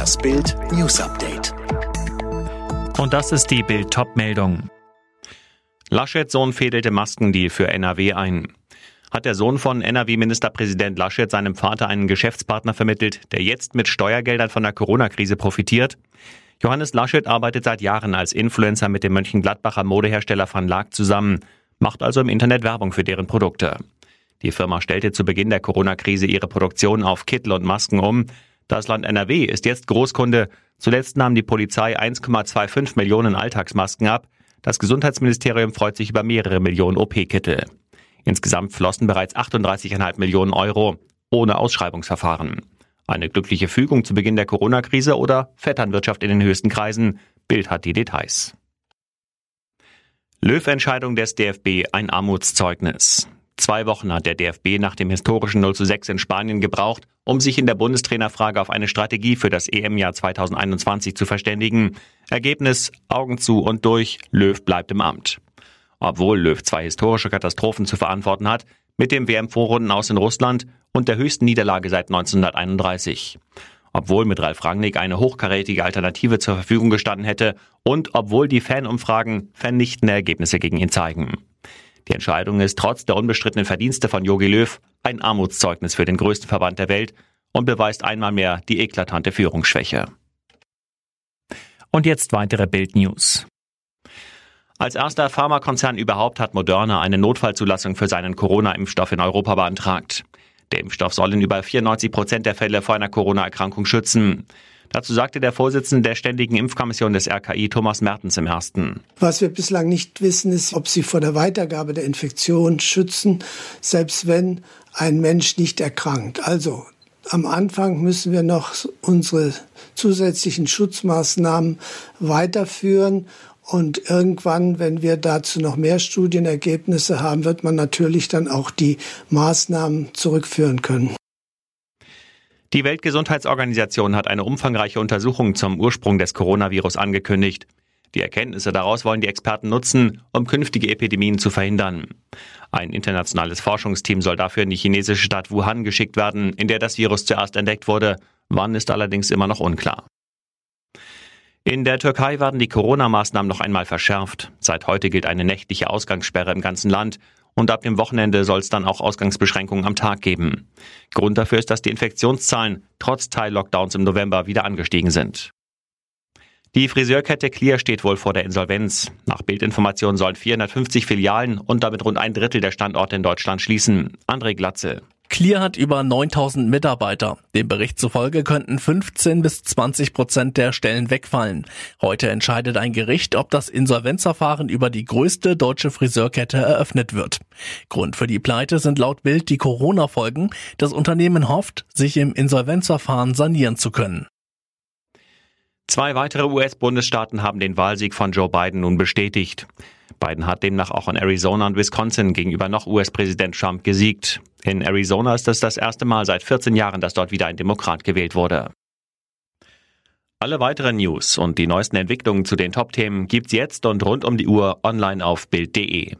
Das Bild News Update. Und das ist die Bild Topmeldung. Laschet Sohn fädelte Maskendeal für NRW ein. Hat der Sohn von NRW-Ministerpräsident Laschet seinem Vater einen Geschäftspartner vermittelt, der jetzt mit Steuergeldern von der Corona-Krise profitiert? Johannes Laschet arbeitet seit Jahren als Influencer mit dem Mönchengladbacher Modehersteller Van Laak zusammen, macht also im Internet Werbung für deren Produkte. Die Firma stellte zu Beginn der Corona-Krise ihre Produktion auf Kittel und Masken um. Das Land NRW ist jetzt Großkunde. Zuletzt nahm die Polizei 1,25 Millionen Alltagsmasken ab. Das Gesundheitsministerium freut sich über mehrere Millionen OP-Kittel. Insgesamt flossen bereits 38,5 Millionen Euro ohne Ausschreibungsverfahren. Eine glückliche Fügung zu Beginn der Corona-Krise oder Vetternwirtschaft in den höchsten Kreisen? Bild hat die Details. Löw-Entscheidung des DFB ein Armutszeugnis. Zwei Wochen hat der DFB nach dem historischen 0 zu 6 in Spanien gebraucht, um sich in der Bundestrainerfrage auf eine Strategie für das EM-Jahr 2021 zu verständigen. Ergebnis Augen zu und durch, Löw bleibt im Amt. Obwohl Löw zwei historische Katastrophen zu verantworten hat, mit dem WM-Vorrunden aus in Russland und der höchsten Niederlage seit 1931. Obwohl mit Ralf Rangnick eine hochkarätige Alternative zur Verfügung gestanden hätte und obwohl die Fanumfragen vernichtende Ergebnisse gegen ihn zeigen. Die Entscheidung ist trotz der unbestrittenen Verdienste von Jogi Löw ein Armutszeugnis für den größten Verband der Welt und beweist einmal mehr die eklatante Führungsschwäche. Und jetzt weitere Bild-News. Als erster Pharmakonzern überhaupt hat Moderna eine Notfallzulassung für seinen Corona-Impfstoff in Europa beantragt. Der Impfstoff soll in über 94 Prozent der Fälle vor einer Corona-Erkrankung schützen. Dazu sagte der Vorsitzende der Ständigen Impfkommission des RKI, Thomas Mertens, im ersten. Was wir bislang nicht wissen, ist, ob sie vor der Weitergabe der Infektion schützen, selbst wenn ein Mensch nicht erkrankt. Also am Anfang müssen wir noch unsere zusätzlichen Schutzmaßnahmen weiterführen. Und irgendwann, wenn wir dazu noch mehr Studienergebnisse haben, wird man natürlich dann auch die Maßnahmen zurückführen können. Die Weltgesundheitsorganisation hat eine umfangreiche Untersuchung zum Ursprung des Coronavirus angekündigt. Die Erkenntnisse daraus wollen die Experten nutzen, um künftige Epidemien zu verhindern. Ein internationales Forschungsteam soll dafür in die chinesische Stadt Wuhan geschickt werden, in der das Virus zuerst entdeckt wurde. Wann ist allerdings immer noch unklar. In der Türkei werden die Corona-Maßnahmen noch einmal verschärft. Seit heute gilt eine nächtliche Ausgangssperre im ganzen Land und ab dem Wochenende soll es dann auch Ausgangsbeschränkungen am Tag geben. Grund dafür ist, dass die Infektionszahlen trotz Teil-Lockdowns im November wieder angestiegen sind. Die Friseurkette Clear steht wohl vor der Insolvenz. Nach Bildinformationen sollen 450 Filialen und damit rund ein Drittel der Standorte in Deutschland schließen. André Glatze. Clear hat über 9000 Mitarbeiter. Dem Bericht zufolge könnten 15 bis 20 Prozent der Stellen wegfallen. Heute entscheidet ein Gericht, ob das Insolvenzverfahren über die größte deutsche Friseurkette eröffnet wird. Grund für die Pleite sind laut Bild die Corona-Folgen. Das Unternehmen hofft, sich im Insolvenzverfahren sanieren zu können. Zwei weitere US-Bundesstaaten haben den Wahlsieg von Joe Biden nun bestätigt. Biden hat demnach auch in Arizona und Wisconsin gegenüber noch US-Präsident Trump gesiegt. In Arizona ist es das erste Mal seit 14 Jahren, dass dort wieder ein Demokrat gewählt wurde. Alle weiteren News und die neuesten Entwicklungen zu den Top-Themen gibt's jetzt und rund um die Uhr online auf Bild.de.